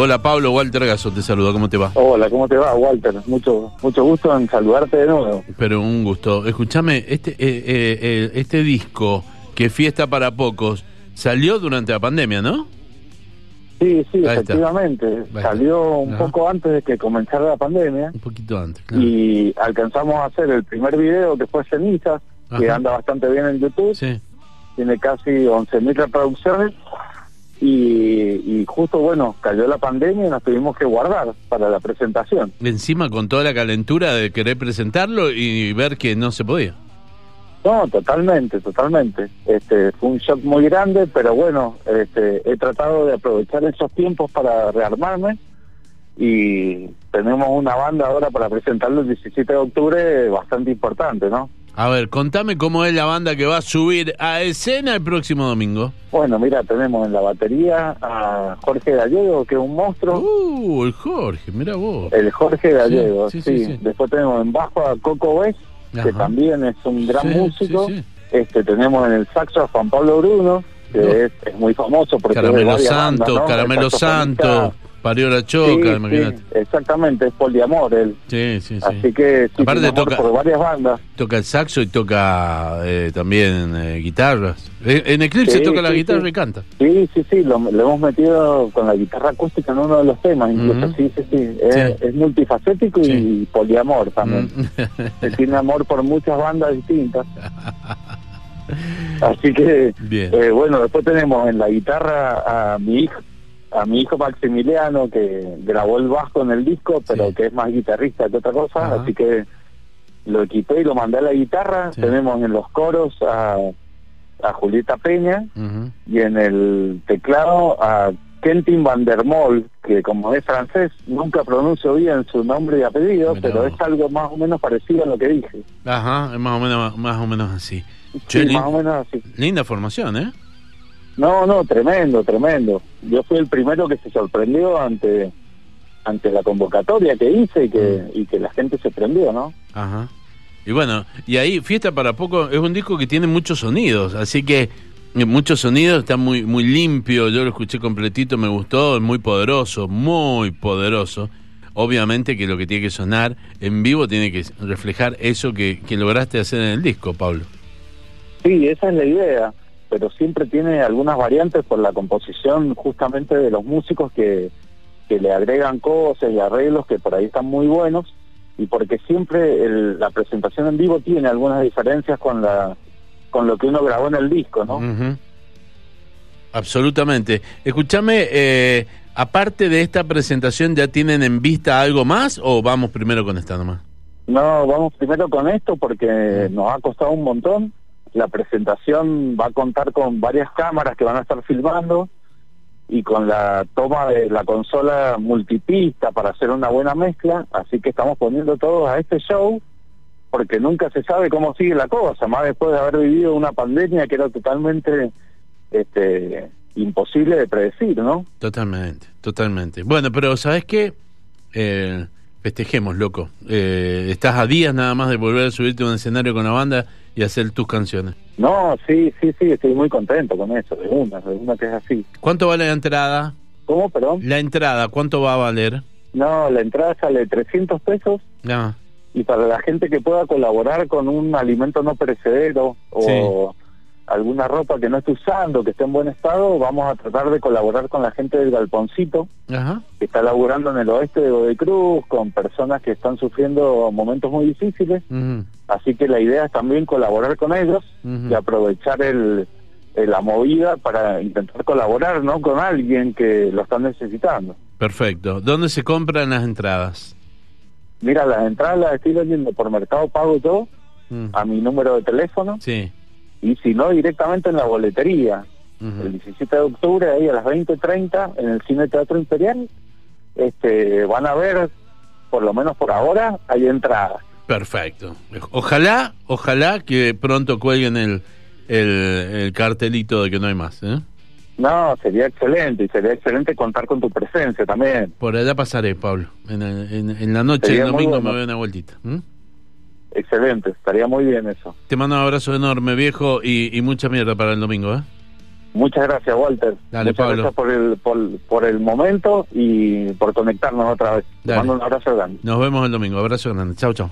Hola Pablo, Walter Gaso te saluda, ¿cómo te va? Hola, ¿cómo te va, Walter? Mucho mucho gusto en saludarte de nuevo. Pero un gusto. Escúchame, este, eh, eh, eh, este disco, que Fiesta para Pocos, salió durante la pandemia, ¿no? Sí, sí, Ahí efectivamente. Salió un Ajá. poco antes de que comenzara la pandemia Un poquito antes, claro. y alcanzamos a hacer el primer video que fue Cenizas, que anda bastante bien en YouTube, Sí, tiene casi 11.000 reproducciones y, y justo, bueno, cayó la pandemia y nos tuvimos que guardar para la presentación. encima con toda la calentura de querer presentarlo y ver que no se podía. No, totalmente, totalmente. Este, fue un shock muy grande, pero bueno, este, he tratado de aprovechar esos tiempos para rearmarme y tenemos una banda ahora para presentarlo el 17 de octubre bastante importante, ¿no? A ver, contame cómo es la banda que va a subir a escena el próximo domingo. Bueno, mira, tenemos en la batería a Jorge Gallego, que es un monstruo. Uh, el Jorge, mira vos. El Jorge Gallego, sí, sí, sí, sí. Después tenemos en bajo a Coco West, que también es un gran músico. Este Tenemos en el saxo a Juan Pablo Bruno, que No. es, es muy famoso porque Caramelo Santo, bandas, ¿no? Caramelo Santo, Parió la Choca, sí, imagínate. exactamente, es poliamor él. Sí, sí, sí. Así que sí, Aparte toca- por varias bandas. Toca el saxo y toca eh, también eh, guitarras. Eh, en Eclipse toca la guitarra y canta. Sí, sí, sí, lo, lo hemos metido con la guitarra acústica en uno de los temas, incluso. Sí, sí, sí. Es, multifacético y poliamor también. Mm. Tiene amor por muchas bandas distintas. Así que, Bien. eh, bueno, después tenemos en la guitarra a mi hijo, a mi hijo Maximiliano, que grabó el bajo en el disco, pero Sí. que es más guitarrista que otra cosa, Ajá. así que lo equipé y lo mandé a la guitarra. Sí. Tenemos en los coros a, a Julieta Peña y en el teclado a Kentin Van der Mol, que como es francés, nunca pronuncio bien su nombre y apellido, Mirá pero es algo más o menos parecido a lo que dije. Ajá, es más o menos, más o menos así. Sí, Che, lin- más o menos así. linda formación, ¿eh? No, no, tremendo, tremendo. Yo fui el primero que se sorprendió ante ante la convocatoria que hice y que, Mm. y que la gente se prendió, ¿no? Ajá. Y bueno, y ahí Fiesta para Poco es un disco que tiene muchos sonidos, así que muchos sonidos, está muy muy limpio, yo lo escuché completito, me gustó, es muy poderoso, muy poderoso. Obviamente que lo que tiene que sonar en vivo tiene que reflejar eso que, que lograste hacer en el disco, Pablo. Sí, esa es la idea, pero siempre tiene algunas variantes por la composición justamente de los músicos que, que le agregan cosas y arreglos que por ahí están muy buenos y porque siempre el- la presentación en vivo tiene algunas diferencias con la con lo que uno grabó en el disco, ¿no? Ujú. Absolutamente. Escúchame, eh, aparte de esta presentación, ¿ya tienen en vista algo más o vamos primero con esta nomás? No, vamos primero con esto porque nos ha costado un montón. La presentación va a contar con varias cámaras que van a estar filmando y con la toma de la consola multipista para hacer una buena mezcla. Así que estamos poniendo todos a este show porque nunca se sabe cómo sigue la cosa, más después de haber vivido una pandemia que era totalmente este, imposible de predecir, ¿no? Totalmente, totalmente. Bueno, pero ¿sabes qué? Eh, festejemos, loco. Eh, estás a días nada más de volver a subirte a un escenario con la banda y hacer tus canciones. No, sí, sí, sí, estoy muy contento con eso, de una, de una que es así. ¿Cuánto vale la entrada? ¿Cómo, perdón? La entrada, ¿cuánto va a valer? No, la entrada sale 300 pesos Ah, y para la gente que pueda colaborar con un alimento no perecedero o alguna ropa que no esté usando, que esté en buen estado, vamos a tratar de colaborar con la gente del Galponcito, ajá. que está laburando en el oeste de Godoy Cruz, con personas que están sufriendo momentos muy difíciles. Así que la idea es también colaborar con ellos y aprovechar el, el- la movida para intentar colaborar no con alguien que lo está necesitando. Perfecto. ¿Dónde se compran las entradas? Mira, las entradas las estoy vendiendo por Mercado Pago yo Mm, a mi número de teléfono Sí. Y si no directamente en la boletería. El 17 de octubre ahí a las 20:30 en el Cine Teatro Imperial este van a ver por lo menos por ahora hay entradas. Perfecto. Ojalá, ojalá que pronto cuelguen el, el, el cartelito de que no hay más. ¿eh? No, sería excelente y sería excelente contar con tu presencia también. Por allá pasaré, Pablo. En, el- en- en la noche Sería muy domingo bueno. me doy una vueltita. Excelente, estaría muy bien eso. Te mando un abrazo enorme, viejo, y, y mucha mierda para el domingo. ¿eh? Muchas gracias, Walter. Dale, Muchas Pablo. gracias por el, por, por el momento y por conectarnos otra vez. Te mando un abrazo grande. Nos vemos el domingo. Abrazo grande. Chau, chau.